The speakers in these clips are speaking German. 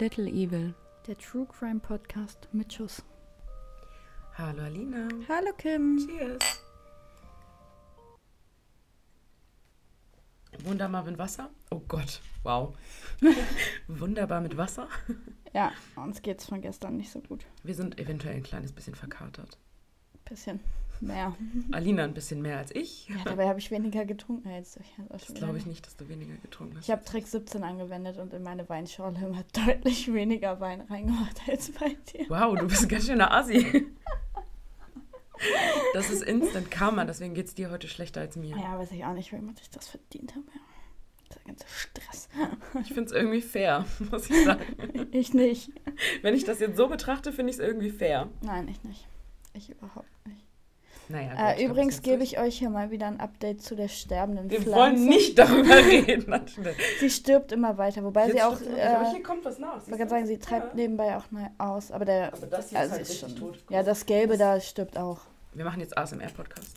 Little Evil. Der True Crime Podcast mit Schuss. Hallo Alina. Hallo Kim. Cheers. Wunderbar mit Wasser. Oh Gott, wow. Wunderbar mit Wasser. Ja, uns geht's von gestern nicht so gut. Wir sind eventuell ein kleines bisschen verkatert. Bisschen mehr. Alina ein bisschen mehr als ich. Ja, dabei habe ich weniger getrunken als ich. Das glaube ich nicht, dass du weniger getrunken hast. Ich habe Trick 17 angewendet und in meine Weinschorle immer deutlich weniger Wein reingemacht als bei dir. Wow, du bist ein ganz schöner Asi. Das ist Instant Karma, deswegen geht es dir heute schlechter als mir. Ja, weiß ich auch nicht, womit ich das verdient habe. Ja. Der ganze Stress. Ich finde es irgendwie fair, muss ich sagen. Ich nicht. Wenn ich das jetzt so betrachte, finde ich es irgendwie fair. Nein, ich nicht. Ich überhaupt nicht. Naja, Äh, übrigens gebe ich euch hier mal wieder ein Update zu der sterbenden Wir Pflanze. wollen nicht darüber reden. Sie stirbt immer weiter, wobei Jetzt sie auch. wirklich, aber Äh, hier kommt was nach. ich kann sagen, sie treibt nebenbei auch neu aus, aber der. Aber das hier also ist halt ist schon, tot. Ja, das Gelbe da stirbt auch. Wir machen jetzt ASMR-Podcast.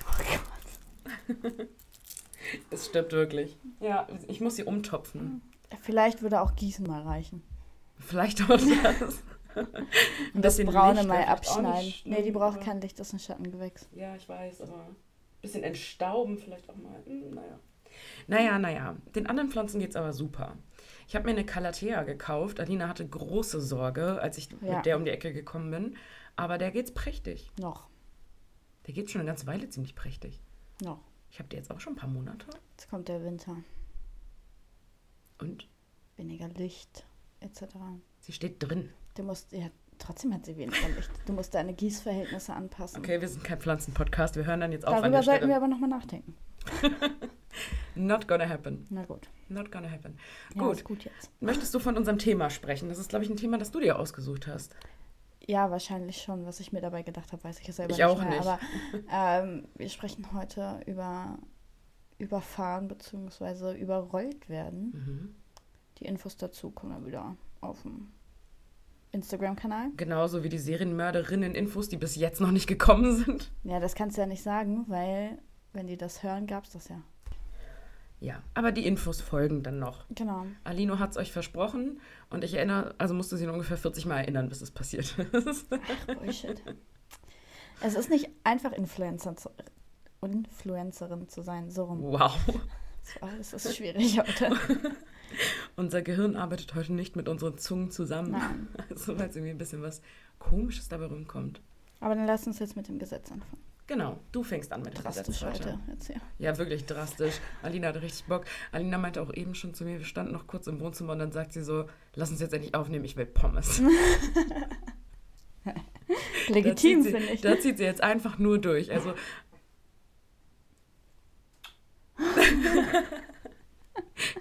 Oh Es stirbt wirklich. Ja, ich muss sie umtopfen. Vielleicht würde auch Gießen mal reichen. Vielleicht auch das. Und das Braune Licht mal abschneiden. Nee, die braucht aber- kein Licht, das ist ein Schattengewächs. Ja, ich weiß, aber ein bisschen entstauben vielleicht auch mal. Hm, naja. Naja, naja. Den anderen Pflanzen geht es aber super. Ich habe mir eine Calathea gekauft. Alina hatte große Sorge, als ich Ja. mit der um die Ecke gekommen bin. Aber der geht's prächtig. Noch. Der geht schon eine ganze Weile ziemlich prächtig. Noch. Ich habe die jetzt auch schon ein paar Monate. Jetzt kommt der Winter. Und Weniger Licht, etc. sie steht drin. Du musst, ja, trotzdem hat sie weniger Licht. Du musst deine Gießverhältnisse anpassen. Okay, wir sind kein Pflanzenpodcast. Wir hören dann jetzt auf an Darüber der sollten wir aber nochmal nachdenken. Not gonna happen. Na gut. Not gonna happen. Ja, Gut. gut jetzt. Möchtest du von unserem Thema sprechen? Das ist, glaube ich, ein Thema, das du dir ausgesucht hast. Ja, wahrscheinlich schon. Was ich mir dabei gedacht habe, weiß ich ja selber Ich nicht auch mehr. nicht. Aber ähm, wir sprechen heute über überfahren bzw. überrollt werden. Mhm. Die Infos dazu kommen dann wieder auf dem Instagram-Kanal. Genauso wie die Serienmörderinnen-Infos, die bis jetzt noch nicht gekommen sind. Ja, das kannst du ja nicht sagen, weil wenn die das hören, gab es das ja. Ja, aber die Infos folgen dann noch. Genau. Alino hat es euch versprochen und ich erinnere, also musste sie ungefähr 40 Mal erinnern, bis es passiert ist. Bullshit. es ist nicht einfach Influencer zu, Influencerin zu sein, so rum. wow. So, Es ist schwierig heute. Unser Gehirn arbeitet heute nicht mit unseren Zungen zusammen. Nein. Also, weil es irgendwie ein bisschen was Komisches dabei rumkommt. Aber dann lass uns jetzt mit dem Gesetz anfangen. Genau, du fängst an mit dem Drastisch Gesetz heute. heute. Jetzt hier. Ja, wirklich drastisch. Alina hatte richtig Bock. Alina meinte auch eben schon zu mir, wir standen noch kurz im Wohnzimmer und dann sagt sie so, lass uns jetzt endlich aufnehmen, ich will Pommes. Legitim, finde ich. Da zieht sie jetzt einfach nur durch. Also.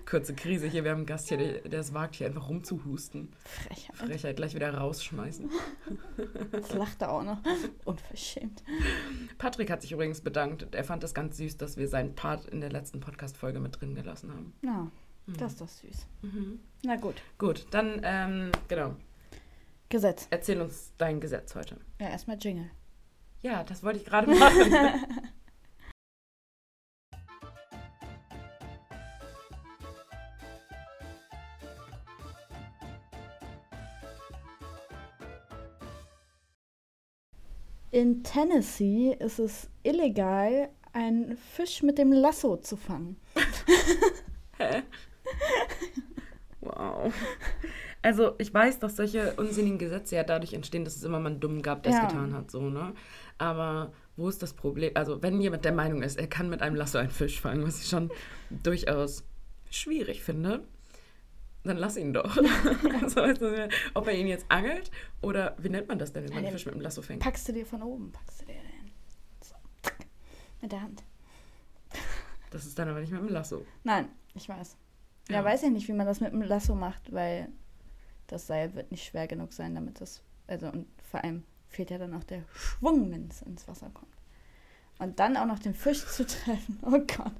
Kurze Krise hier, wir haben einen Gast hier, der, der es wagt, hier einfach rumzuhusten. Frechheit. Frechheit, gleich wieder rausschmeißen. Jetzt lacht er auch noch. Unverschämt. Patrick hat sich übrigens bedankt. Er fand das ganz süß, dass wir seinen Part in der letzten Podcast-Folge mit drin gelassen haben. Na, das ist doch süß. Mhm. Na gut. Gut, dann, ähm, genau. Gesetz. Erzähl uns dein Gesetz heute. Ja, erstmal Jingle. Ja, das wollte ich gerade machen. In Tennessee ist es illegal, einen Fisch mit dem Lasso zu fangen. Hä? Wow. Also ich weiß, dass solche unsinnigen Gesetze ja dadurch entstehen, dass es immer mal einen Dummen gab, der es Ja. getan hat, so, ne? Aber wo ist das Problem? Also wenn jemand der Meinung ist, er kann mit einem Lasso einen Fisch fangen, was ich schon durchaus schwierig finde, dann lass ihn doch. also, also, ob er ihn jetzt angelt oder wie nennt man das denn, wenn man Ja, einen den Fisch mit dem Lasso fängt? Packst du dir von oben, packst du dir den. So, mit der Hand. Das ist dann aber nicht mit dem Lasso. Nein, ich weiß. Ja. Ja. weiß ich nicht, wie man das mit dem Lasso macht, weil das Seil wird nicht schwer genug sein, damit das. Also, und vor allem fehlt ja dann auch der Schwung, wenn es ins Wasser kommt. Und dann auch noch den Fisch zu treffen. Oh Gott.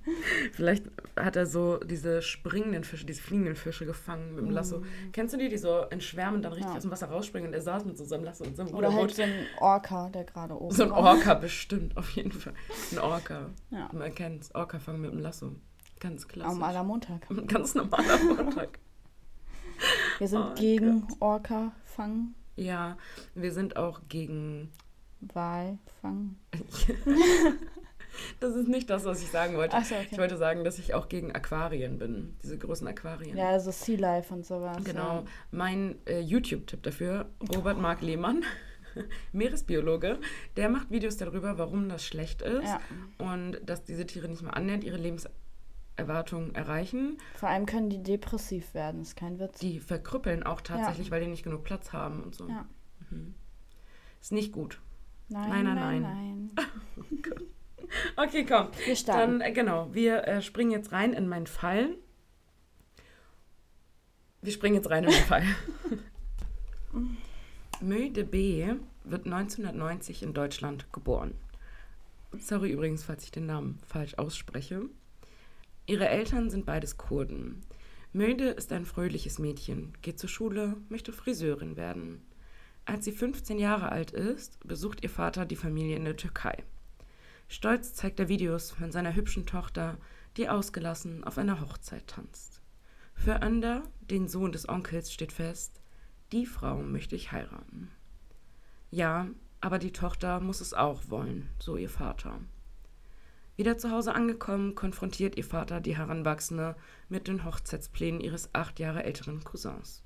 Vielleicht hat er so diese springenden Fische, diese fliegenden Fische gefangen mit dem Lasso. Kennst du die, die so in Schwärmen dann richtig Mm. Ja. aus dem Wasser rausspringen und er saß mit so seinem Lasso und seinem Oder halt so ein Orca, der gerade oben So ein war. Orca bestimmt, auf jeden Fall. Ein Orca. Ja. Man kennt Orca fangen mit dem Lasso. Ganz klassisch. Normaler Montag. Ganz normaler Montag. Wir sind Oh gegen Orca-Fang, Ja, wir sind auch gegen. Walfang. Das ist nicht das, was ich sagen wollte. Ich okay. wollte sagen, dass ich auch gegen Aquarien bin. Diese großen Aquarien. Ja, also Sea Life und sowas. Genau. Mein äh, YouTube-Tipp dafür, Robert Mark Lehmann, Meeresbiologe, der macht Videos darüber, warum das schlecht ist Ja. und dass diese Tiere nicht mal annähernd ihre Lebenserwartung erreichen. Vor allem können die depressiv werden, ist kein Witz. Die verkrüppeln auch tatsächlich, weil die nicht genug Platz haben und so. Ja. Mhm. Ist nicht gut. Nein, Nein, nein, nein, nein. nein. Okay, komm. Wir starten. Dann, äh, genau, wir äh, springen jetzt rein in meinen Fall. Wir springen jetzt rein in meinen Fall. Möde B. wird 1990 in Deutschland geboren. Sorry übrigens, falls ich den Namen falsch ausspreche. Ihre Eltern sind beides Kurden. Möde ist ein fröhliches Mädchen, geht zur Schule, möchte Friseurin werden. Als sie 15 Jahre alt ist, besucht ihr Vater die Familie in der Türkei. Stolz zeigt er Videos von seiner hübschen Tochter, die ausgelassen auf einer Hochzeit tanzt. Für Önder, den Sohn des Onkels, steht fest, die Frau möchte ich heiraten. Ja, aber die Tochter muss es auch wollen, so ihr Vater. Wieder zu Hause angekommen, konfrontiert ihr Vater die Heranwachsende mit den Hochzeitsplänen ihres acht Jahre älteren Cousins.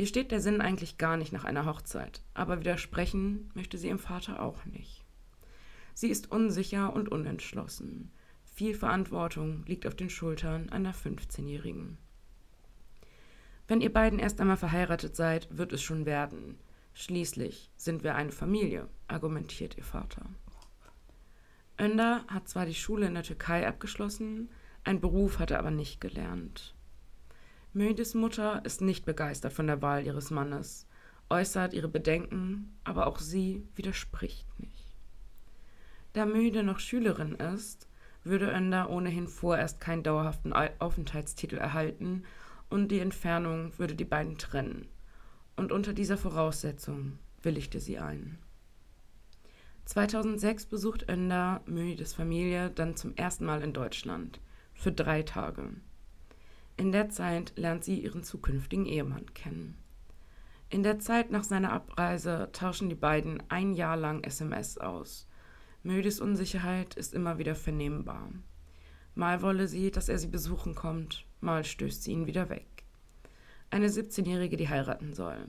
Ihr steht der Sinn eigentlich gar nicht nach einer Hochzeit, aber widersprechen möchte sie ihrem Vater auch nicht. Sie ist unsicher und unentschlossen. Viel Verantwortung liegt auf den Schultern einer 15-Jährigen. Wenn ihr beiden erst einmal verheiratet seid, wird es schon werden. Schließlich sind wir eine Familie, argumentiert ihr Vater. Önder hat zwar die Schule in der Türkei abgeschlossen, einen Beruf hat er aber nicht gelernt. Mödes Mutter ist nicht begeistert von der Wahl ihres Mannes, äußert ihre Bedenken, aber auch sie widerspricht nicht. Da Möde noch Schülerin ist, würde Önder ohnehin vorerst keinen dauerhaften Au- Aufenthaltstitel erhalten und die Entfernung würde die beiden trennen. Und unter dieser Voraussetzung willigte sie ein. 2006 besucht Önder Mödes Familie dann zum ersten Mal in Deutschland. Für drei Tage. In der Zeit lernt sie ihren zukünftigen Ehemann kennen. In der Zeit nach seiner Abreise tauschen die beiden ein Jahr lang SMS aus. Mödes Unsicherheit ist immer wieder vernehmbar. Mal wolle sie, dass er sie besuchen kommt, mal stößt sie ihn wieder weg. Eine 17-Jährige, die heiraten soll.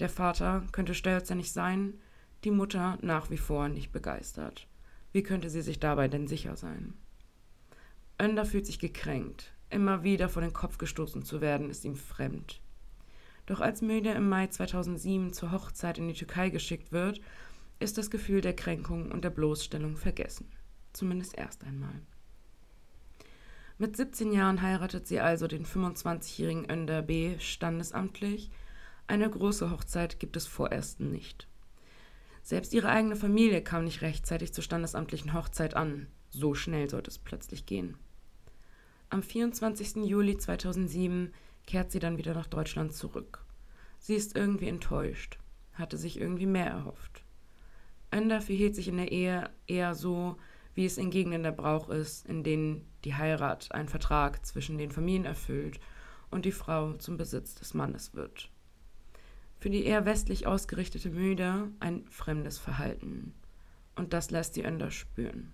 Der Vater könnte stolzer nicht sein, die Mutter nach wie vor nicht begeistert. Wie könnte sie sich dabei denn sicher sein? Önder fühlt sich gekränkt. Immer wieder vor den Kopf gestoßen zu werden, ist ihm fremd. Doch als Möde im Mai 2007 zur Hochzeit in die Türkei geschickt wird, ist das Gefühl der Kränkung und der Bloßstellung vergessen. Zumindest erst einmal. Mit 17 Jahren heiratet sie also den 25-jährigen Önder B. standesamtlich. Eine große Hochzeit gibt es vorerst nicht. Selbst ihre eigene Familie kam nicht rechtzeitig zur standesamtlichen Hochzeit an. So schnell sollte es plötzlich gehen. Am 24. Juli 2007 kehrt sie dann wieder nach Deutschland zurück. Sie ist irgendwie enttäuscht, hatte sich irgendwie mehr erhofft. Önder verhielt sich in der Ehe eher so, wie es in Gegenden der Brauch ist, in denen die Heirat einen Vertrag zwischen den Familien erfüllt und die Frau zum Besitz des Mannes wird. Für die eher westlich ausgerichtete Müde ein fremdes Verhalten. Und das lässt die Önder spüren.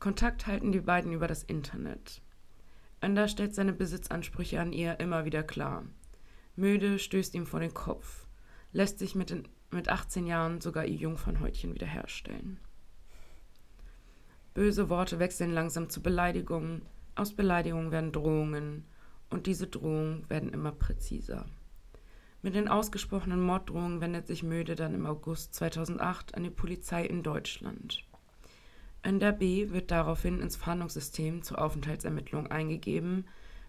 Kontakt halten die beiden über das Internet. Önder stellt seine Besitzansprüche an ihr immer wieder klar. Müde stößt ihm vor den Kopf, lässt sich mit, den, mit 18 Jahren sogar ihr Jungfernhäutchen wiederherstellen. Böse Worte wechseln langsam zu Beleidigungen, aus Beleidigungen werden Drohungen und diese Drohungen werden immer präziser. Mit den ausgesprochenen Morddrohungen wendet sich Möde dann im August 2008 an die Polizei in Deutschland. Önder B. wird daraufhin ins Fahndungssystem zur Aufenthaltsermittlung eingegeben.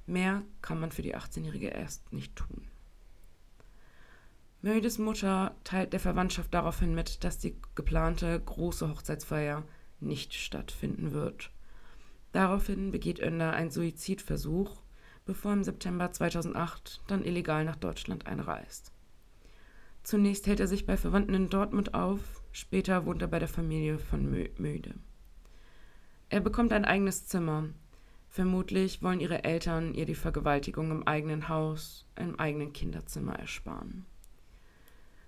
Mehr kann man für die 18-Jährige erst nicht tun. Mödes Mutter teilt der Verwandtschaft daraufhin mit, dass die geplante große Hochzeitsfeier nicht stattfinden wird. Daraufhin begeht Önder einen Suizidversuch, bevor im September 2008 dann illegal nach Deutschland einreist. Zunächst hält er sich bei Verwandten in Dortmund auf, später wohnt er bei der Familie von Mö Möde. Er bekommt ein eigenes Zimmer, Vermutlich wollen ihre Eltern ihr die Vergewaltigung im eigenen Haus, im eigenen Kinderzimmer ersparen.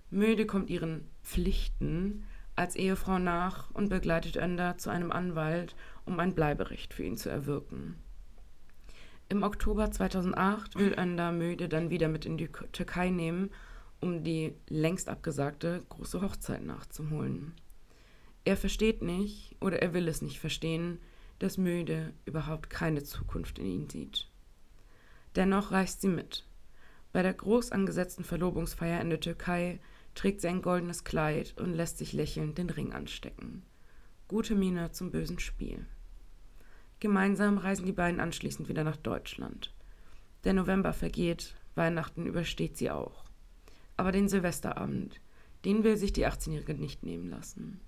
Müde kommt ihren Pflichten als Ehefrau nach und begleitet Önder zu einem Anwalt, um ein Bleiberecht für ihn zu erwirken. Im Oktober 2008 will Önder Müde dann wieder mit in die Türkei nehmen, um die längst abgesagte große Hochzeit nachzuholen. Er versteht nicht oder er will es nicht verstehen, dass Müde überhaupt keine Zukunft in ihn sieht. Dennoch reist sie mit. Bei der groß angesetzten Verlobungsfeier in der Türkei trägt sie ein goldenes Kleid und lässt sich lächelnd den Ring anstecken. Gute Miene zum bösen Spiel. Gemeinsam reisen die beiden anschließend wieder nach Deutschland. Der November vergeht, Weihnachten übersteht sie auch. Aber den Silvesterabend, den will sich die 18-Jährige nicht nehmen lassen.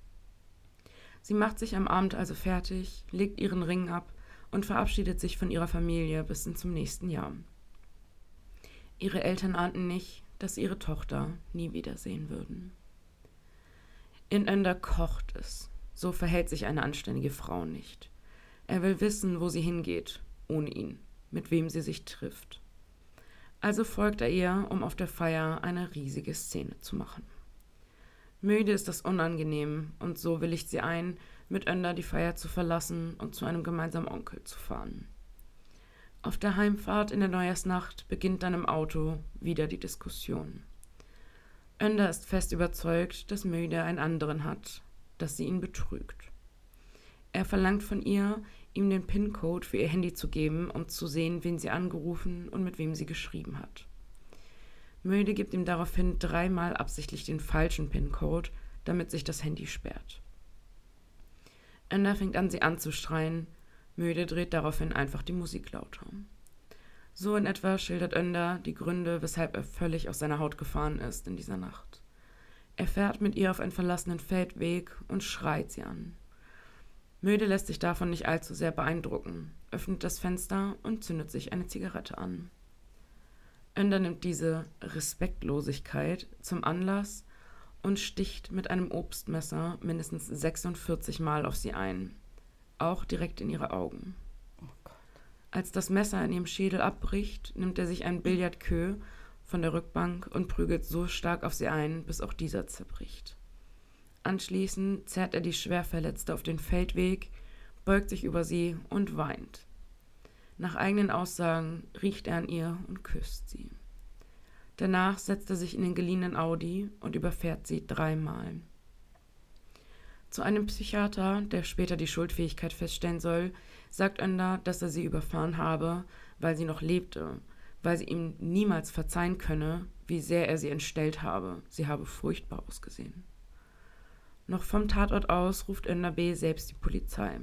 Sie macht sich am Abend also fertig, legt ihren Ring ab und verabschiedet sich von ihrer Familie bis zum nächsten Jahr. Ihre Eltern ahnten nicht, dass sie ihre Tochter nie wiedersehen würden. In Önder kocht es. So verhält sich eine anständige Frau nicht. Er will wissen, wo sie hingeht, ohne ihn, mit wem sie sich trifft. Also folgt er ihr, um auf der Feier eine riesige Szene zu machen. Müde ist das unangenehm, und so willigt sie ein, mit Önder die Feier zu verlassen und zu einem gemeinsamen Onkel zu fahren. Auf der Heimfahrt in der Neujahrsnacht beginnt dann im Auto wieder die Diskussion. Önder ist fest überzeugt, dass Müde einen anderen hat, dass sie ihn betrügt. Er verlangt von ihr, ihm den PIN-Code für ihr Handy zu geben, um zu sehen, wen sie angerufen und mit wem sie geschrieben hat. Möde gibt ihm daraufhin dreimal absichtlich den falschen PIN-Code, damit sich das Handy sperrt. Ender fängt an, sie anzuschreien, Müde dreht daraufhin einfach die Musik lauter. So in etwa schildert Önder die Gründe, weshalb er völlig aus seiner Haut gefahren ist in dieser Nacht. Er fährt mit ihr auf einen verlassenen Feldweg und schreit sie an. Müde lässt sich davon nicht allzu sehr beeindrucken, öffnet das Fenster und zündet sich eine Zigarette an. Önder nimmt diese Respektlosigkeit zum Anlass und sticht mit einem Obstmesser mindestens 46 Mal auf sie ein auch direkt in ihre Augen. Oh Als das Messer in ihrem Schädel abbricht, nimmt er sich ein Billardqueue von der Rückbank und prügelt so stark auf sie ein, bis auch dieser zerbricht. Anschließend zerrt er die Schwerverletzte auf den Feldweg, beugt sich über sie und weint. Nach eigenen Aussagen riecht er an ihr und küsst sie. Danach setzt er sich in den geliehenen Audi und überfährt sie dreimal. Zu einem Psychiater, der später die Schuldfähigkeit feststellen soll, sagt Önder, dass er sie überfahren habe, weil sie noch lebte, weil sie ihm niemals verzeihen könne, wie sehr er sie entstellt habe. Sie habe furchtbar ausgesehen. Noch vom Tatort aus ruft Önder B. selbst die Polizei.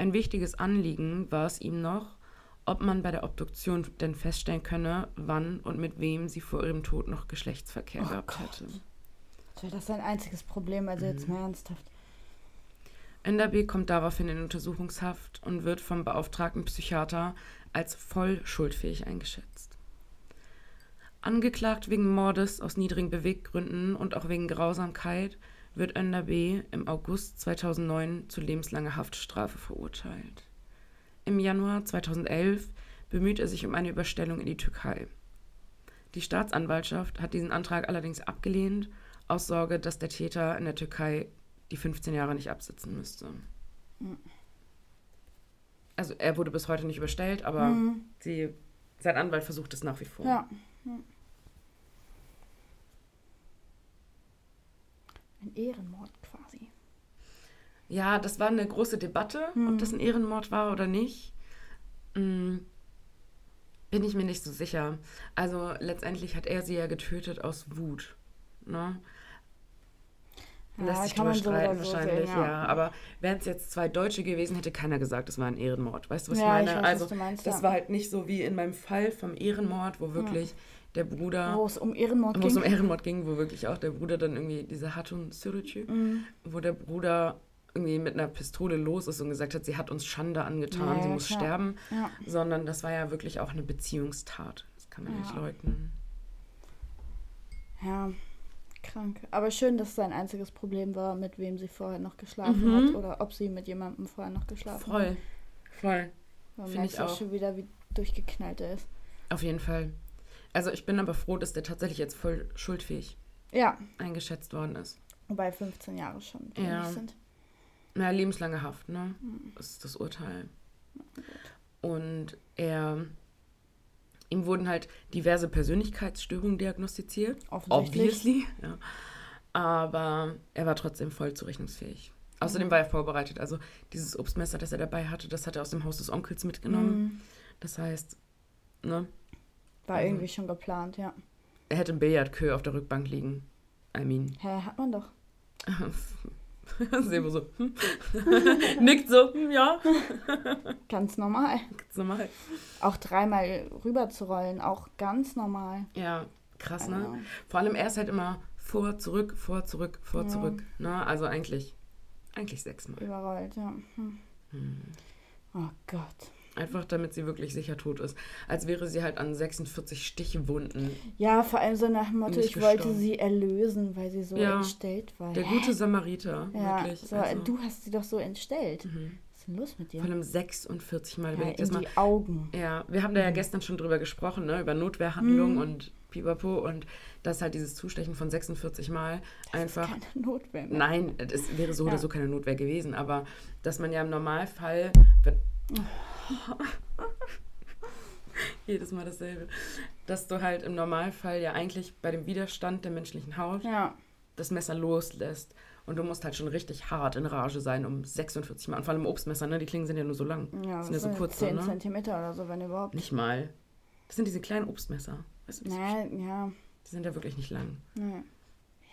Ein wichtiges Anliegen war es ihm noch, ob man bei der Obduktion denn feststellen könne, wann und mit wem sie vor ihrem Tod noch Geschlechtsverkehr oh gehabt Gott. hätte. Das wäre sein einziges Problem, also mhm. jetzt mal ernsthaft. NRB kommt daraufhin in Untersuchungshaft und wird vom beauftragten Psychiater als voll schuldfähig eingeschätzt. Angeklagt wegen Mordes aus niedrigen Beweggründen und auch wegen Grausamkeit wird Önder B. im August 2009 zu lebenslanger Haftstrafe verurteilt. Im Januar 2011 bemüht er sich um eine Überstellung in die Türkei. Die Staatsanwaltschaft hat diesen Antrag allerdings abgelehnt, aus Sorge, dass der Täter in der Türkei die 15 Jahre nicht absitzen müsste. Mhm. Also er wurde bis heute nicht überstellt, aber mhm. sie, sein Anwalt versucht es nach wie vor. Ja. Ein Ehrenmord quasi. Ja, das war eine große Debatte, mhm. ob das ein Ehrenmord war oder nicht. Mhm. Bin ich mir nicht so sicher. Also letztendlich hat er sie ja getötet aus Wut. Ne? Ja, Lässt sich drüber streiten so wahrscheinlich, sehen, ja. ja. Aber wären es jetzt zwei Deutsche gewesen, hätte keiner gesagt, es war ein Ehrenmord. Weißt du, was ja, ich meine? Ich weiß, also, meinst, das war halt nicht so wie in meinem Fall vom Ehrenmord, wo wirklich der Bruder. Wo es um Ehrenmord ging. Wo es um Ehrenmord ging, wo wirklich auch der Bruder dann irgendwie, diese Hatun Sürücü, mhm. wo der Bruder irgendwie mit einer Pistole los ist und gesagt hat, sie hat uns Schande angetan, ja, sie muss klar. sterben. Ja. Sondern das war ja wirklich auch eine Beziehungstat. Das kann man ja. nicht leugnen. Ja, Krank. Aber schön, dass sein einziges Problem war, mit wem sie vorher noch geschlafen mhm. hat oder ob sie mit jemandem vorher noch geschlafen Voll. hat. Voll. Man Finde merkt ich auch. schon wieder, wie durchgeknallt er ist. Auf jeden Fall. Also ich bin aber froh, dass der tatsächlich jetzt voll schuldfähig Ja, eingeschätzt worden ist. wobei 15 Jahre schon Ja. sind. Na, lebenslange Haft, ne? Das ist das Urteil. Und er, ihm wurden halt diverse Persönlichkeitsstörungen diagnostiziert. Offensichtlich. Obviously. Ja. Aber er war trotzdem voll zurechnungsfähig. Außerdem war er vorbereitet. Also dieses Obstmesser, das er dabei hatte, das hat er aus dem Haus des Onkels mitgenommen. Mhm. Das heißt, ne, War Also- irgendwie schon geplant, ja. er hätte im Billardkö auf der Rückbank liegen. I mean. Hä, hat man doch. Sebo so, hm. nickt so, hm, ja, Ganz normal. ganz normal. Auch dreimal rüber zu rollen, auch ganz normal. Ja, krass, ne? Vor allem er ist halt immer vor, zurück, vor, zurück, vor, Ja. zurück. Ne? Also eigentlich, eigentlich sechsmal. Überrollt, ja. Hm. Hm. Oh Gott. Einfach damit sie wirklich sicher tot ist. Als wäre sie halt an 46 Stichwunden. Ja, vor allem so nach dem Motto, ich wollte gestorben. sie erlösen, weil sie so Ja. entstellt war. Der gute Samariter, Ja, wirklich. so, also, du hast sie doch so entstellt. mhm. Was ist denn los mit dir? Vor allem 46 Mal. Ja, das in mal. die Augen. Ja, wir haben da ja gestern schon drüber gesprochen, ne? über Notwehrhandlungen Mhm. und Pipapo und das halt dieses Zustechen von 46 Mal einfach. Keine Notwehr mehr. Nein, es wäre so Ja. oder so keine Notwehr gewesen, aber dass man ja im Normalfall. Jedes Mal dasselbe. Dass du halt im Normalfall ja eigentlich bei dem Widerstand der menschlichen Haut Ja, das Messer loslässt. Und du musst halt schon richtig hart in Rage sein, um 46 Mal. Und vor allem Obstmesser, ne? Die Klingen sind ja nur so lang. ja, sind ja so kurz, 10 ne? Zentimeter oder so, wenn überhaupt. Nicht mal. Das sind diese kleinen Obstmesser. Weißt du, Nein, ja, die sind ja wirklich nicht lang. nee.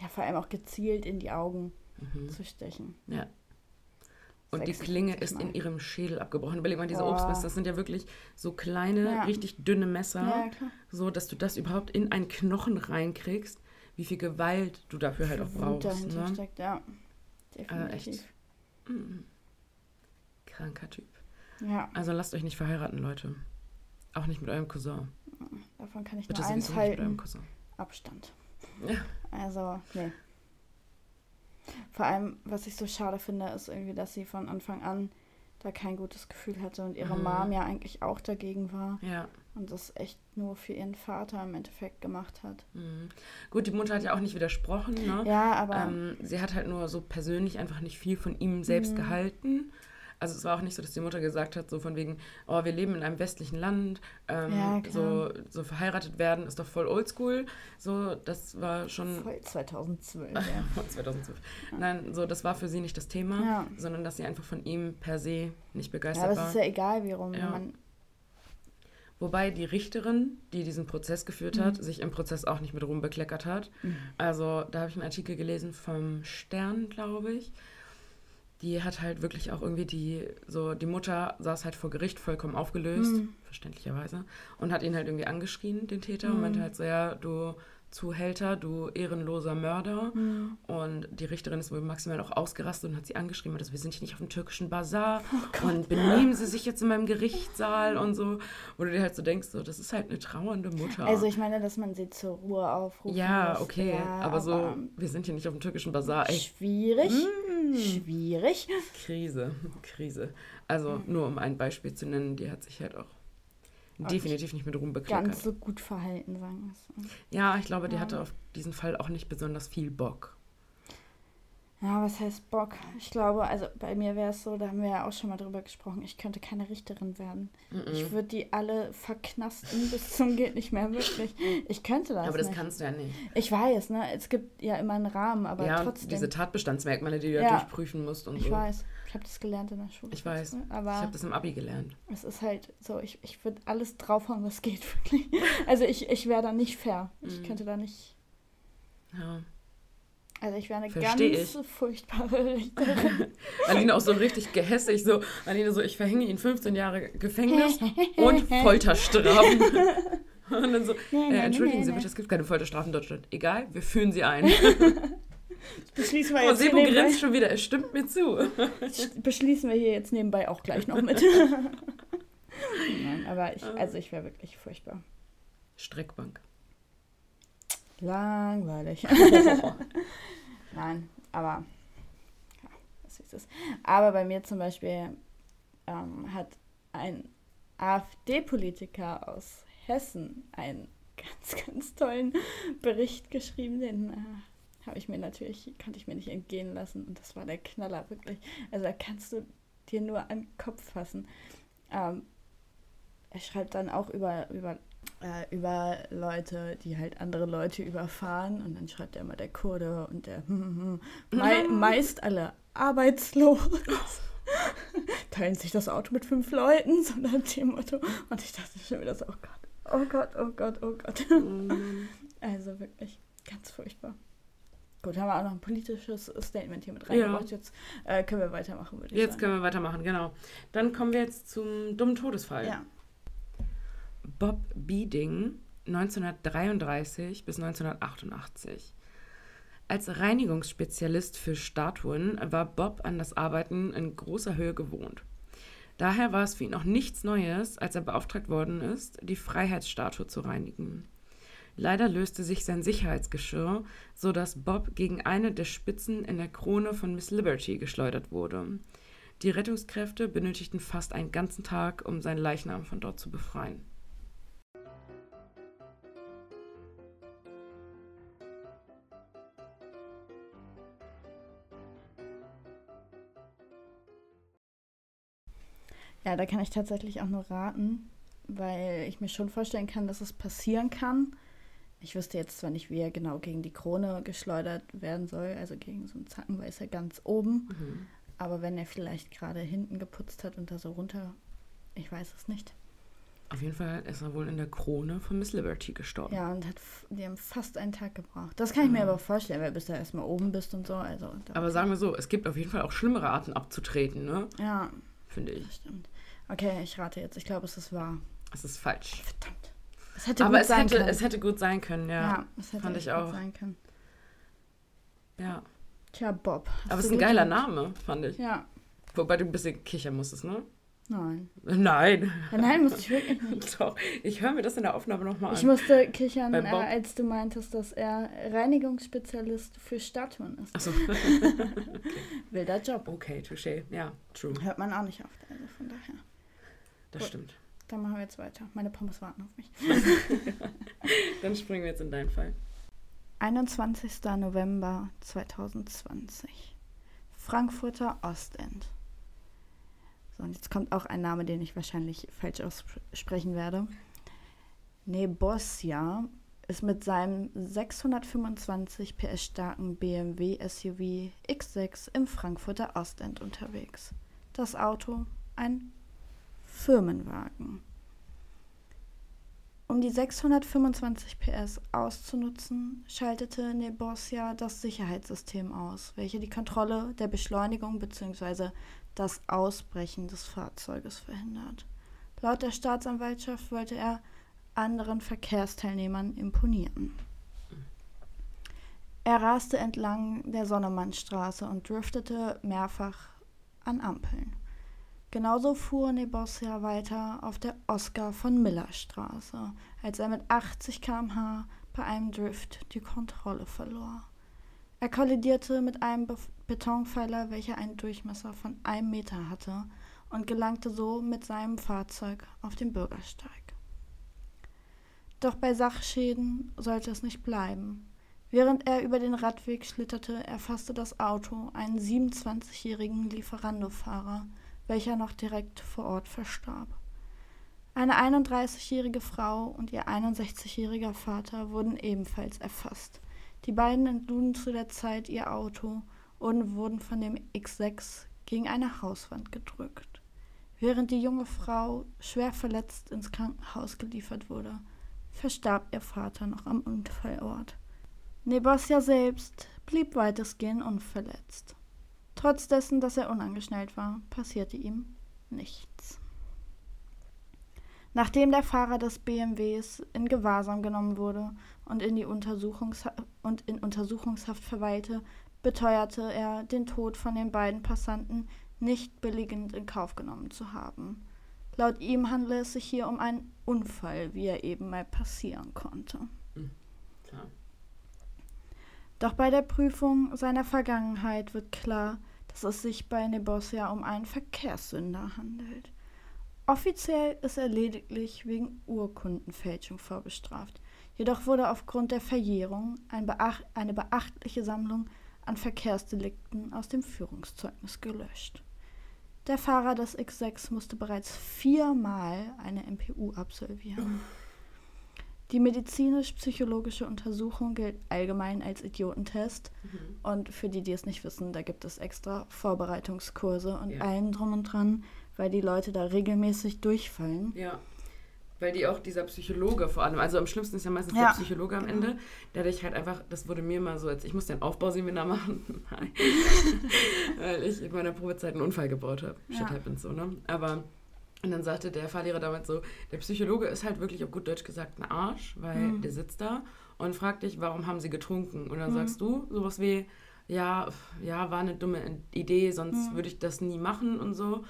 Ja, vor allem auch gezielt in die Augen Mhm. zu stechen. Ja. Und die 46 Klinge ist Mal. in ihrem Schädel abgebrochen. Überleg mal, diese Boah. Obstmesser, das sind ja wirklich so kleine, Ja. richtig dünne Messer, Ja, so dass du das überhaupt in einen Knochen reinkriegst, wie viel Gewalt du dafür halt auch brauchst. dahinter Ne? steckt, ja. Definitiv. echt. Mhm. Kranker Typ. Ja, Also lasst euch nicht verheiraten, Leute. Auch nicht mit eurem Cousin. davon kann ich Bitte nur eins halten. Cousin. Abstand. Ja. Also, nee. Vor allem, was ich so schade finde, ist irgendwie, dass sie von Anfang an da kein gutes Gefühl hatte und ihre Mhm. Mom ja eigentlich auch dagegen war Ja. und das echt nur für ihren Vater im Endeffekt gemacht hat. Mhm. Gut, die Mutter hat ja auch nicht widersprochen, ne? Ja, aber Ähm, sie hat halt nur so persönlich einfach nicht viel von ihm selbst Mhm. gehalten. Also es war auch nicht so, dass die Mutter gesagt hat, so von wegen, oh, wir leben in einem westlichen Land, ähm, Ja, so, so verheiratet werden ist doch voll oldschool. So, das war schon voll 2012. Ja. von 2012. Nein, so, das war für sie nicht das Thema, Ja. sondern dass sie einfach von ihm per se nicht ja, begeistert aber es war. ist ja egal, wie rum. Ja. Man, Wobei die Richterin, die diesen Prozess geführt hat, sich im Prozess auch nicht mit rumbekleckert hat. Mhm. Also da habe ich einen Artikel gelesen vom Stern, glaube ich. Die hat halt wirklich auch irgendwie die, so die Mutter saß halt vor Gericht vollkommen aufgelöst, Mhm. verständlicherweise, und hat ihn halt irgendwie angeschrien, den Täter, und Mhm. meinte halt so, ja, du Zuhälter, du ehrenloser Mörder. Mhm. Und die Richterin ist wohl maximal auch ausgerastet und hat sie angeschrieben, meinte, wir sind hier nicht auf dem türkischen Bazar Oh und benehmen Sie sich jetzt in meinem Gerichtssaal und so. Wo du dir halt so denkst, so, das ist halt eine trauernde Mutter. Also ich meine, dass man sie zur Ruhe aufrufen ja, muss. okay, Ja, aber so, wir sind hier nicht auf dem türkischen Bazar. Ey, Schwierig. Mm. Schwierig. Krise, Krise. Also nur um ein Beispiel zu nennen, die hat sich halt Auch definitiv nicht mit Ruhm bekleckert. Ganz so gut verhalten, sagen wir es. Ja, ich glaube, die Ja. hatte auf diesen Fall auch nicht besonders viel Bock. Ja, was heißt Bock? Ich glaube, also bei mir wäre es so, da haben wir ja auch schon mal drüber gesprochen, ich könnte keine Richterin werden. Ich Mhm. würde die alle verknasten bis zum geht nicht mehr, wirklich. Ich könnte das Aber das nicht. kannst du ja nicht. Ich weiß, ne? Es gibt ja immer einen Rahmen, aber ja, trotzdem. diese Tatbestandsmerkmale, die du ja, durchprüfen musst und ich so. weiß. Ich habe das gelernt in der Schule. Ich weiß. ne? Ich Aber habe das im Abi gelernt. es ist halt so, ich, ich würde alles draufhauen, was geht, wirklich. Also ich, ich wäre da nicht fair. Ich Mhm. könnte da nicht. Ja. Also ich wäre eine Versteh ganz furchtbare Richterin. Aline auch so richtig gehässig, so, Aline so, ich verhänge Ihnen 15 Jahre Gefängnis und Folterstrafen. Und dann so, Nee, äh, nee, entschuldigen nee, Sie bitte, es gibt keine Folterstrafen in Deutschland. Egal, wir führen sie ein. Beschließen wir, Aber jetzt Sebo grinst schon wieder, er stimmt mir zu. beschließen wir hier jetzt nebenbei auch gleich noch mit. Nein, aber ich, also ich wäre wirklich furchtbar. Streckbank. Langweilig. Nein, aber ja, was ist es? Aber bei mir zum Beispiel ähm, hat ein AfD-Politiker aus Hessen einen ganz, ganz tollen Bericht geschrieben, den äh, habe ich mir natürlich, konnte ich mir nicht entgehen lassen. Und das war der Knaller, wirklich. Also da kannst du dir nur an den Kopf fassen. Ähm, er schreibt dann auch über, über, äh, über Leute, die halt andere Leute überfahren. Und dann schreibt er immer der Kurde und der mei meist alle arbeitslos. Teilen sich das Auto mit fünf Leuten, sondern dem Motto. Und ich dachte schon wieder so, oh Gott, oh Gott, oh Gott, oh Gott. Oh also wirklich ganz furchtbar. Gut, haben wir auch noch ein politisches Statement hier mit reingebracht. Ja. Jetzt äh, können wir weitermachen, würde ich Jetzt sagen. können wir weitermachen, genau. Dann kommen wir jetzt zum dummen Todesfall. Ja. Bob Beading, 1933 bis 1988. Als Reinigungsspezialist für Statuen war Bob an das Arbeiten in großer Höhe gewohnt. Daher war es für ihn auch nichts Neues, als er beauftragt worden ist, die Freiheitsstatue zu reinigen. Leider löste sich sein Sicherheitsgeschirr, so dass Bob gegen eine der Spitzen in der Krone von Miss Liberty geschleudert wurde. Die Rettungskräfte benötigten fast einen ganzen Tag, um seinen Leichnam von dort zu befreien. Ja, da kann ich tatsächlich auch nur raten, weil ich mir schon vorstellen kann, dass es passieren kann. Ich wüsste jetzt zwar nicht, wie er genau gegen die Krone geschleudert werden soll, also gegen so einen Zacken, weil ist er ganz oben. Mhm. Aber wenn er vielleicht gerade hinten geputzt hat und da so runter, ich weiß es nicht. Auf jeden Fall ist er wohl in der Krone von Miss Liberty gestorben. Ja, und hat, die haben fast einen Tag gebraucht. Das kann ich mhm. mir aber vorstellen, weil bis du erstmal oben bist und so. Also, aber sagen wir so, es gibt auf jeden Fall auch schlimmere Arten abzutreten, ne? Ja. Finde ich. Das stimmt. Okay, ich rate jetzt. Ich glaube, es ist wahr. Es ist falsch. Verdammt. Es hätte Aber gut es, sein hätte, können. es hätte gut sein können, ja. Ja, es hätte Fand ich auch. sein können. Ja. Tja, Bob. Aber es ist ein geiler gehabt? Name, fand ich. Ja. Wobei du ein bisschen kichern musstest, ne? Nein. Nein. Ja, nein, musste ich wirklich nicht. Doch, ich höre mir das in der Aufnahme nochmal an. Ich musste kichern, äh, als du meintest, dass er Reinigungsspezialist für Statuen ist. Achso. okay. Wilder Job. Okay, touché. Ja, true. Hört man auch nicht oft, also von daher. Das Gut. stimmt. Dann machen wir jetzt weiter. Meine Pommes warten auf mich. Dann springen wir jetzt in deinen Fall. 21. November 2020. Frankfurter Ostend. So, und jetzt kommt auch ein Name, den ich wahrscheinlich falsch aussprechen werde. Nebosja ist mit seinem 625 PS starken BMW SUV X6 im Frankfurter Ostend unterwegs. Das Auto ein Firmenwagen. Um die 625 PS auszunutzen, schaltete Nebosja das Sicherheitssystem aus, welche die Kontrolle der Beschleunigung bzw. das Ausbrechen des Fahrzeuges verhindert. Laut der Staatsanwaltschaft wollte er anderen Verkehrsteilnehmern imponieren. Er raste entlang der Sonnemannstraße und driftete mehrfach an Ampeln. Genauso fuhr Nebosja weiter auf der Oskar von Miller Straße, als er mit 80 km/h bei einem Drift die Kontrolle verlor. Er kollidierte mit einem Be Betonpfeiler, welcher einen Durchmesser von einem Meter hatte, und gelangte so mit seinem Fahrzeug auf den Bürgersteig. Doch bei Sachschäden sollte es nicht bleiben. Während er über den Radweg schlitterte, erfasste das Auto einen 27-jährigen Lieferandofahrer, welcher noch direkt vor Ort verstarb. Eine 31-jährige Frau und ihr 61-jähriger Vater wurden ebenfalls erfasst. Die beiden entluden zu der Zeit ihr Auto und wurden von dem X6 gegen eine Hauswand gedrückt. Während die junge Frau schwer verletzt ins Krankenhaus geliefert wurde, verstarb ihr Vater noch am Unfallort. Nebosja selbst blieb weitestgehend unverletzt. Trotz dessen, dass er unangeschnallt war, passierte ihm nichts. Nachdem der Fahrer des BMWs in Gewahrsam genommen wurde und in, die Untersuchungsha und in Untersuchungshaft verweilte, beteuerte er, den Tod von den beiden Passanten nicht billigend in Kauf genommen zu haben. Laut ihm handle es sich hier um einen Unfall, wie er eben mal passieren konnte. Mhm. Doch bei der Prüfung seiner Vergangenheit wird klar, dass es sich bei Nebosja um einen Verkehrssünder handelt. Offiziell ist er lediglich wegen Urkundenfälschung vorbestraft. Jedoch wurde aufgrund der Verjährung ein beacht eine beachtliche Sammlung an Verkehrsdelikten aus dem Führungszeugnis gelöscht. Der Fahrer des X6 musste bereits viermal eine MPU absolvieren. Die medizinisch-psychologische Untersuchung gilt allgemein als Idiotentest. Mhm. Und für die, die es nicht wissen, da gibt es extra Vorbereitungskurse und Ja. allen drum und dran, weil die Leute da regelmäßig durchfallen. Ja. Weil die auch dieser Psychologe vor allem, also am schlimmsten ist ja meistens Ja, der Psychologe am genau. Ende, der dich halt einfach, das wurde mir mal so, als ich musste ein Aufbauseminar machen, Nein. weil ich in meiner Probezeit einen Unfall gebaut habe. Shit Ja. happens so, ne? Aber, und dann sagte der Fahrlehrer damals so, der Psychologe ist halt wirklich auf gut Deutsch gesagt ein Arsch, weil Mhm. der sitzt da und fragt dich, warum haben sie getrunken? Und dann Mhm. sagst du sowas wie, ja, ja, war eine dumme Idee, sonst Mhm. würde ich das nie machen und so.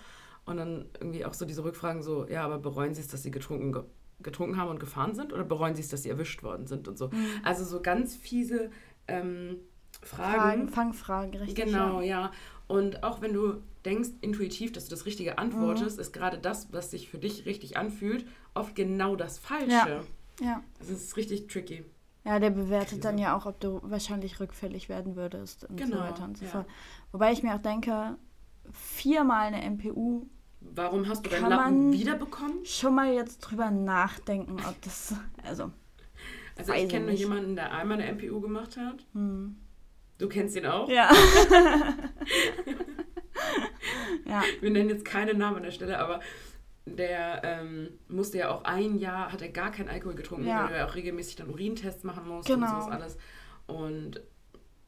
Und dann irgendwie auch so diese Rückfragen so, ja, aber bereuen Sie es, dass Sie getrunken, ge getrunken haben und gefahren sind? Oder bereuen Sie es, dass Sie erwischt worden sind und so? Also so ganz fiese ähm, Fragen. Fragen, Fangfragen, richtig. Genau, Ja. ja. Und auch wenn du denkst intuitiv, dass du das Richtige antwortest, ist gerade das, was sich für dich richtig anfühlt, oft genau das Falsche. Ja. Das ist richtig tricky. ja, der bewertet dann ja auch, ob du wahrscheinlich rückfällig werden würdest und so Genau, weiter und so ja. fort. Wobei ich mir auch denke, viermal eine MPU, Warum hast du deinen Kann Lappen man- wiederbekommen? schon mal jetzt drüber nachdenken, ob das, also, Also ich kenne nur jemanden, der einmal eine MPU gemacht hat. hm. Du kennst ihn auch. Ja. ja. Wir nennen jetzt keine Namen an der Stelle, aber der ähm, musste ja auch ein Jahr, hat er gar keinen Alkohol getrunken, Ja. weil er auch regelmäßig dann Urintests machen musste Genau. und sowas alles. Und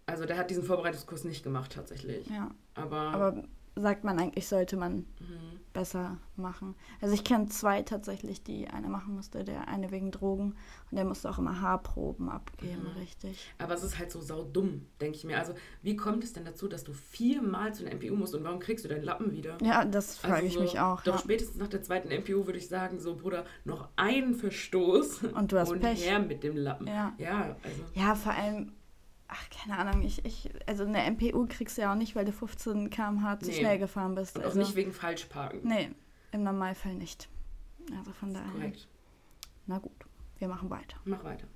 also der hat diesen Vorbereitungskurs nicht gemacht tatsächlich. ja. Aber, Aber sagt man eigentlich, sollte man mhm. Besser machen. Also ich kenne zwei tatsächlich, die eine machen musste, der eine wegen Drogen und der musste auch immer Haarproben abgeben, Mhm. richtig. aber es ist halt so saudumm, denke ich mir. Also wie kommt es denn dazu, dass du viermal zu einer MPU musst und warum kriegst du deinen Lappen wieder? Ja, das frage Also ich so, mich auch. Doch Ja. spätestens nach der zweiten MPU würde ich sagen, so Bruder, noch einen Verstoß Und du hast und Pech. her mit dem Lappen. Ja. ja also ja, vor allem, ach, keine Ahnung, ich, ich, also eine MPU kriegst du ja auch nicht, weil du 15 km/h zu Nee. schnell gefahren bist. und auch also, nicht wegen Falschparken. Nee, im Normalfall nicht. Also von daher. Korrekt. Na gut, wir machen weiter. Mach weiter.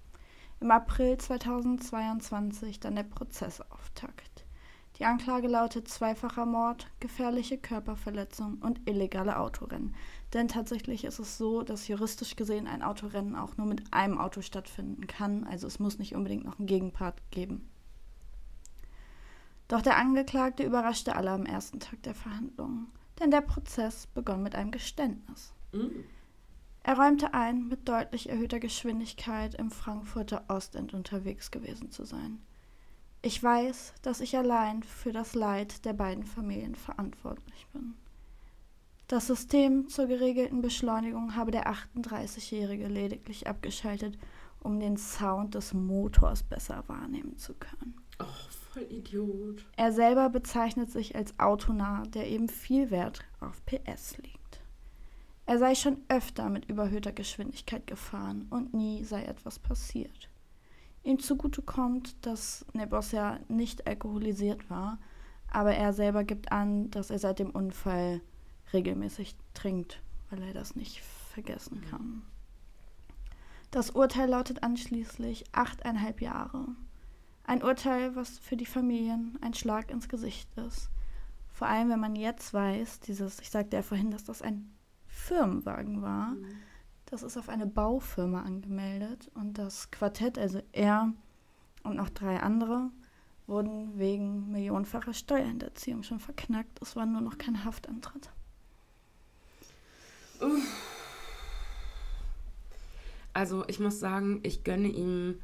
Im April 2022 dann der Prozessauftakt. Die Anklage lautet zweifacher Mord, gefährliche Körperverletzung und illegale Autorennen. Denn tatsächlich ist es so, dass juristisch gesehen ein Autorennen auch nur mit einem Auto stattfinden kann. Also es muss nicht unbedingt noch einen Gegenpart geben. Doch der Angeklagte überraschte alle am ersten Tag der Verhandlungen. Denn der Prozess begann mit einem Geständnis. Mhm. Er räumte ein, mit deutlich erhöhter Geschwindigkeit im Frankfurter Ostend unterwegs gewesen zu sein. Ich weiß, dass ich allein für das Leid der beiden Familien verantwortlich bin. Das System zur geregelten Beschleunigung habe der 38-Jährige lediglich abgeschaltet, um den Sound des Motors besser wahrnehmen zu können. Och, voll Idiot. Er selber bezeichnet sich als Autonah, der eben viel Wert auf PS legt. Er sei schon öfter mit überhöhter Geschwindigkeit gefahren und nie sei etwas passiert. Ihm zugute kommt, dass Nebos ja nicht alkoholisiert war, aber er selber gibt an, dass er seit dem Unfall regelmäßig trinkt, weil er das nicht vergessen kann. Das Urteil lautet anschließend achteinhalb Jahre. Ein Urteil, was für die Familien ein Schlag ins Gesicht ist. Vor allem, wenn man jetzt weiß, dieses, ich sagte ja vorhin, dass das ein Firmenwagen war. Mhm. Das ist auf eine Baufirma angemeldet und das Quartett, also er und noch drei andere, wurden wegen millionenfacher Steuerhinterziehung schon verknackt. Es war nur noch kein Haftantritt. Also ich muss sagen, ich gönne ihm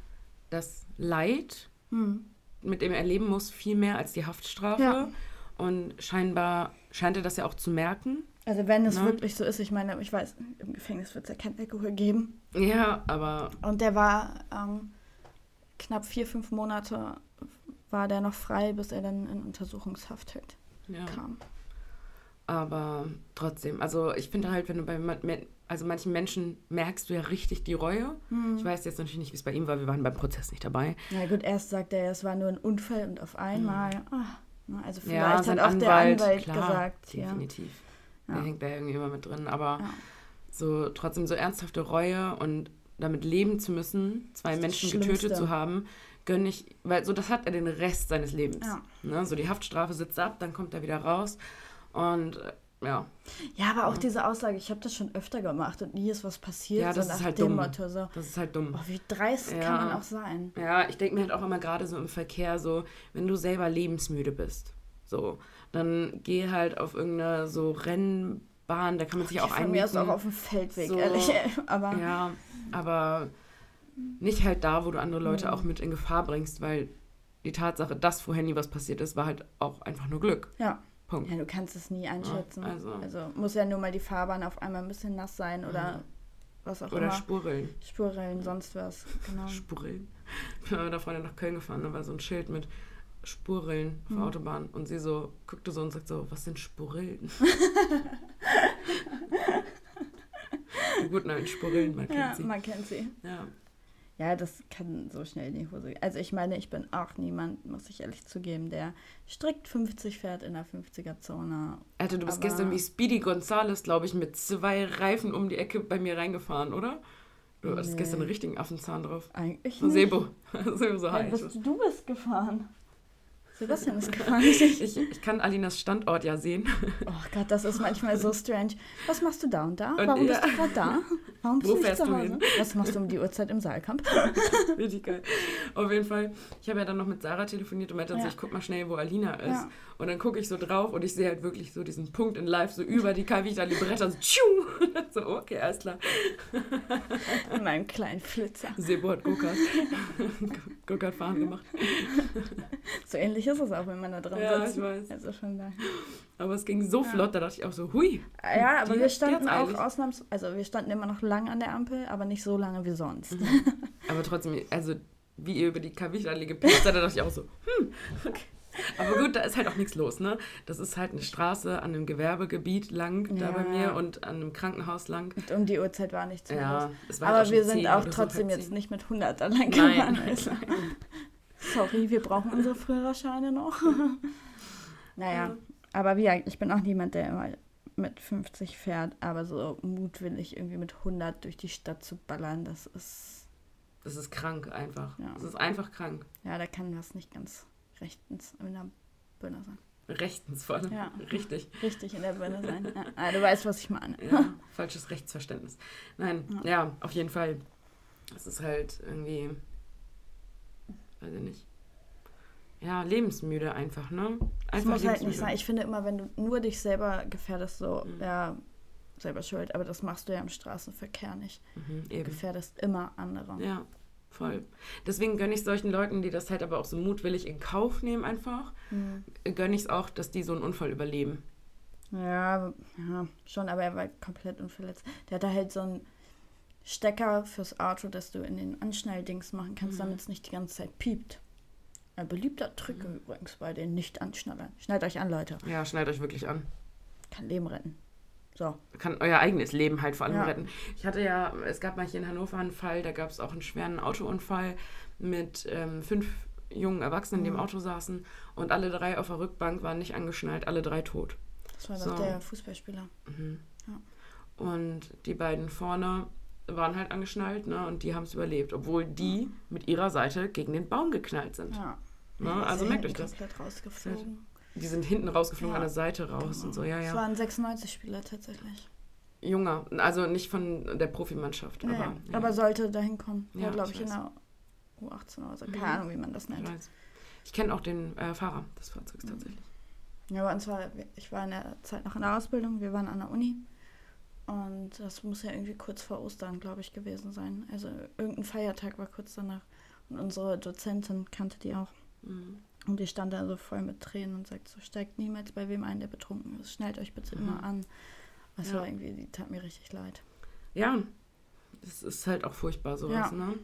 das Leid, Hm. mit dem er leben muss, viel mehr als die Haftstrafe. Ja. Und scheinbar scheint er das ja auch zu merken. Also wenn es Ne? wirklich so ist, ich meine, ich weiß, im Gefängnis wird es ja kein Alkohol geben. Ja, aber Und der war ähm, knapp vier, fünf Monate war der noch frei, bis er dann in Untersuchungshaft halt ja. kam. Aber trotzdem, also ich finde halt, wenn du bei also manchen Menschen merkst du ja richtig die Reue. Hm. Ich weiß jetzt natürlich nicht, wie es bei ihm war, wir waren beim Prozess nicht dabei. Na gut, erst sagt er, es war nur ein Unfall und auf einmal. ah, na, also vielleicht ja, hat auch Anwalt, der Anwalt klar, gesagt, ja. definitiv. Der Ja. hängt da irgendwie immer mit drin. Aber Ja. so trotzdem so ernsthafte Reue und damit leben zu müssen, zwei Menschen getötet zu haben, gönne ich, weil so das hat er den Rest seines Lebens. Ne? So die Haftstrafe sitzt ab, dann kommt er wieder raus und ja, Ja, aber auch diese Aussage, ich habe das schon öfter gemacht und nie ist was passiert. Ja, das so ist halt dumm. Motto so. das ist halt dumm. Oh, wie dreist Ja. kann man auch sein? Ja, ich denke mir halt auch immer gerade so im Verkehr, so, wenn du selber lebensmüde bist, so, dann geh halt auf irgendeine so Rennbahn, da kann man sich auch Von mir einmieten. auch auf dem Feldweg, So. ehrlich. Aber Ja, aber nicht halt da, wo du andere Leute Mhm. auch mit in Gefahr bringst, weil die Tatsache, dass vorher nie was passiert ist, war halt auch einfach nur Glück. ja. Punkt. ja, du kannst es nie einschätzen. also- also. muss ja nur mal die Fahrbahn auf einmal ein bisschen nass sein oder was auch Oder immer. Spurrillen. Spurrillen, sonst was. Genau. Spurrillen. Ich bin mit einer Freundin nach Köln gefahren, da war so ein Schild mit Spurrillen auf Mhm. Autobahn. Und sie so guckte so und sagt so, was sind Spurrillen? Gut, nein, Spurrillen, man kennt Ja, sie. man kennt sie. Ja. Ja, das kann so schnell in die Hose gehen. Also ich meine, ich bin auch niemand, muss ich ehrlich zugeben, der strikt 50 fährt in der 50er-Zone. Alter, du bist Aber- gestern wie Speedy Gonzales, glaube ich, mit zwei Reifen um die Ecke bei mir reingefahren, oder? Du hattest Nee. gestern einen richtigen Affenzahn drauf. Eigentlich nicht. Sebo. Sebo so Ja, bist, du bist gefahren. Sebastian ist gefahren. nicht ich. Ich, kann Alinas Standort ja sehen. Oh Gott, das ist manchmal so strange. Was machst du da und da? Und Warum ja. bist du gerade da? Warum bist Wo du fährst du hin? Was machst du um die Uhrzeit im Saalkamp? Richtig geil. Auf jeden Fall. Ich habe ja dann noch mit Sarah telefoniert und meinte, Ja. so, ich guck mal schnell, wo Alina ist. Ja. Und dann gucke ich so drauf und ich sehe halt wirklich so diesen Punkt in live, so über die Kavita Libretta, so tschu. Und dann so, okay, alles klar. In meinem kleinen Flitzer. Sebo hat Go-Kart. Go-Kart fahren gemacht. So ähnlich ist es auch, wenn man da drin Ja, sitzt. ich weiß. Also schon da. Aber es ging so Ja. flott, da dachte ich auch so, hui. Ja, aber wir standen auch eilig. ausnahms... Also wir standen immer noch lang an der Ampel, aber nicht so lange wie sonst. Mhm. Aber trotzdem, also wie ihr über die Kavita gepitzt seid, da dachte ich auch so, hm, okay. Aber gut, da ist halt auch nichts los, ne? Das ist halt eine Straße an einem Gewerbegebiet lang, da bei Ja. mir und an einem Krankenhaus lang. Und um die Uhrzeit war nichts mehr los. Ja, es war halt auch Aber wir sind 10 auch so, trotzdem halb jetzt 10. nicht mit 100 da lang Nein. gefahren. Also. Sorry, wir brauchen unsere Führerscheine noch. naja, Ja. Aber wie gesagt, ich bin auch niemand, der immer mit 50 fährt, aber so mutwillig irgendwie mit 100 durch die Stadt zu ballern, das ist, Das ist krank einfach. Ja. Das ist einfach krank. ja, da kann was nicht ganz rechtens in der Birne sein. Rechtens vor allem. Ja. Richtig. Richtig in der Birne sein. Ja, ah, du weißt, was ich meine. Ja, falsches Rechtsverständnis. Nein, ja. auf jeden Fall. Es ist halt irgendwie, weiß ich nicht. Ja, lebensmüde einfach, ne? Das Einfach muss halt nicht sein. Ich finde immer, wenn du nur dich selber gefährdest, so, Mhm. ja, selber schuld. Aber das machst du ja im Straßenverkehr nicht. Mhm, Du gefährdest immer andere. Ja, voll. Deswegen gönne ich solchen Leuten, die das halt aber auch so mutwillig in Kauf nehmen, einfach, Mhm. gönne ich es auch, dass die so einen Unfall überleben. Ja, ja, schon, aber er war komplett unverletzt. Der hatte halt so einen Stecker fürs Auto, dass du in den Anschnalldings machen kannst, Mhm. damit es nicht die ganze Zeit piept. Ein beliebter Trick übrigens bei den Nicht-Anschnallern. Schnallt euch an, Leute. Ja, schneidet euch wirklich an. Kann Leben retten. So. kann euer eigenes Leben halt vor allem Ja. retten. Ich hatte ja, es gab mal hier in Hannover einen Fall, da gab es auch einen schweren Autounfall mit ähm, fünf jungen Erwachsenen, die im Mhm. Auto saßen und alle drei auf der Rückbank waren nicht angeschnallt, alle drei tot. Das war So. doch der Fußballspieler. Mhm. Ja. Und die beiden vorne waren halt angeschnallt ne, und die haben es überlebt, obwohl die mit ihrer Seite gegen den Baum geknallt sind. Ja. Ne? Ist Also ja merkt euch das. rausgeflogen. Die sind hinten rausgeflogen Ja. an der Seite raus und so, ja, Es ja. waren 96-Spieler tatsächlich. Junger, also nicht von der Profimannschaft, Ja, aber. ja. ja. aber sollte dahin kommen. Ja, glaube ich ich, in der U18 oder so. Mhm. Keine Ahnung, wie man das Ich nennt. weiß. Ich kenne auch den äh, Fahrer des Fahrzeugs Mhm. tatsächlich. Ja, bei uns war, ich war in der Zeit noch in der Ausbildung, wir waren an der Uni. Und das muss ja irgendwie kurz vor Ostern, glaube ich, gewesen sein. Also irgendein Feiertag war kurz danach. Und unsere Dozentin kannte die auch. Mhm. Und die stand da so voll mit Tränen und sagt so, steigt niemals bei wem ein, der betrunken ist. Schnallt euch bitte Mhm. immer an. Das Ja. war irgendwie, die tat mir richtig leid. Ja, es ist halt auch furchtbar sowas, Ja. ne?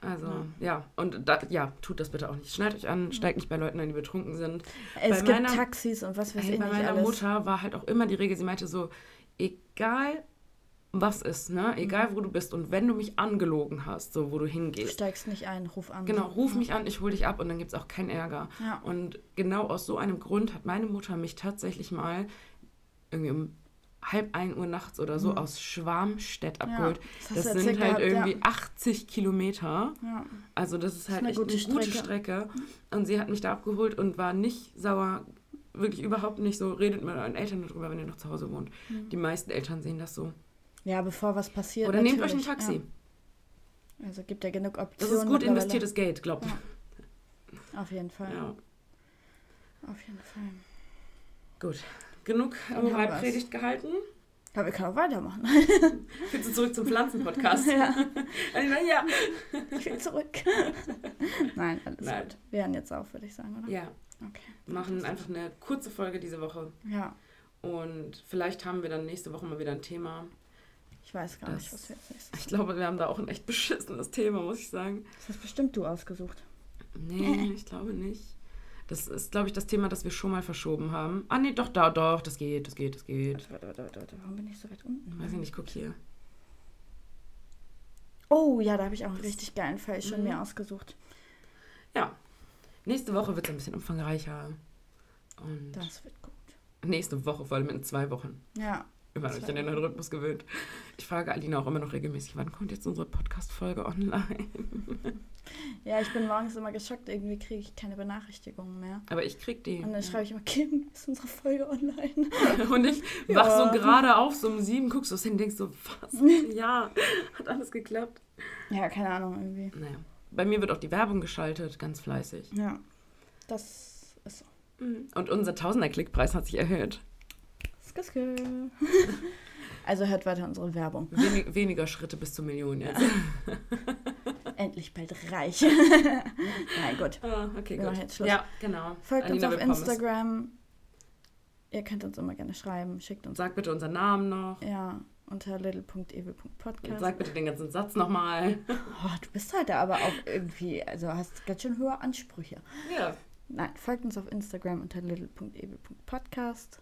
Also, Ja. ja, und da, ja, tut das bitte auch nicht. Schneidet euch an, steigt nicht bei Leuten ein, die betrunken sind. Es Bei gibt meiner- Taxis und was weiß Hey, ich bei meiner alles. Mutter war halt auch immer die Regel, sie meinte so, egal was ist, ne? Mhm. Egal wo du bist und wenn du mich angelogen hast, so wo du Du hingehst, steigst nicht ein, ruf an. genau, ruf Ja. mich an, ich hol dich ab und dann gibt es auch keinen Ärger. Ja. Und genau aus so einem Grund hat meine Mutter mich tatsächlich mal irgendwie um halb ein Uhr nachts oder so Mhm. aus Schwarmstedt Ja, abgeholt. das hast das du sind halt gehabt, irgendwie ja. 80 Kilometer. Ja. Also das ist halt eine echt gute eine gute Strecke. Strecke. Und sie hat mich da abgeholt und war nicht sauer, wirklich überhaupt nicht so. Redet mit euren Eltern darüber, wenn ihr noch zu Hause wohnt. Mhm. Die meisten Eltern sehen das so. ja, bevor was passiert. Oder nehmt euch ein Taxi. Ja. Also gibt ja genug Das Optionen. ist gut investiertes Geld, glaubt. Ja. Auf jeden Fall. Ja. Auf jeden Fall. Gut. Genug. Moralpredigt gehalten. Aber wir können auch weitermachen. Willst du zurück zum Pflanzenpodcast? ja, ja. ja. ich will zurück. Nein, alles Nein. gut. Wir hören jetzt auf, würde ich sagen, oder? Ja, Okay. wir machen einfach eine kurze Folge diese Woche. Ja, Und vielleicht haben wir dann nächste Woche mal wieder ein Thema. ich weiß gar nicht, Das- was wir jetzt nächstes Ich glaube, wir haben da auch ein echt beschissenes Thema, muss ich sagen. Das hast bestimmt du ausgesucht. Nee, ich glaube nicht. Das ist, glaube ich, das Thema, das wir schon mal verschoben haben. Ah, nee, doch, da, doch, das geht, das geht, das geht. Warte, warte, warte, warte, warte. Warum bin ich so weit unten? Weiß ich nicht, guck hier. Oh, ja, da habe ich auch einen richtig geilen Fall schon Mhm. mir ausgesucht. Ja. Nächste Woche wird es ein bisschen umfangreicher. Und Das wird gut. nächste Woche, vor allem in zwei Wochen. Ja, man Zwei euch an den neuen Rhythmus gewöhnt. Ich frage Alina auch immer noch regelmäßig, wann kommt jetzt unsere Podcast-Folge online? ja, ich bin morgens immer geschockt. Irgendwie kriege ich keine Benachrichtigungen mehr. Aber ich krieg die. Und dann schreibe ich immer, Kim, ist unsere Folge online? Und ich Ja. wach so gerade auf, so um sieben, guckst du hin und denkst so, was? Ja, hat alles geklappt. Ja, keine Ahnung, irgendwie. Naja. Bei mir wird auch die Werbung geschaltet, ganz fleißig. Ja, das ist so. Und unser Tausender-Klickpreis hat sich erhöht. Skiskel. Also hört weiter unsere Werbung. Wenig, weniger Schritte bis zur Million jetzt. Endlich bald reich. Nein, gut. Ah, okay, Wir gut. jetzt Schluss. Ja, genau. Folgt Alina uns auf. Instagram. Ihr könnt uns immer gerne schreiben. Schickt uns. Sag bitte unseren Namen noch. Ja, unter little.evil.podcast. sag bitte den ganzen Satz nochmal. Oh, du bist heute aber auch irgendwie, also hast ganz schön hohe Ansprüche. Ja. Nein, folgt uns auf Instagram unter little.evil.podcast.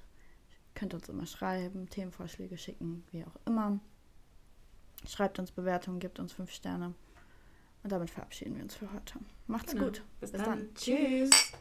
Könnt uns immer schreiben, Themenvorschläge schicken, wie auch immer. Schreibt uns Bewertungen, gebt uns fünf Sterne. Und damit verabschieden wir uns für heute. Macht's Genau. gut. Bis, Bis dann. dann. Tschüss.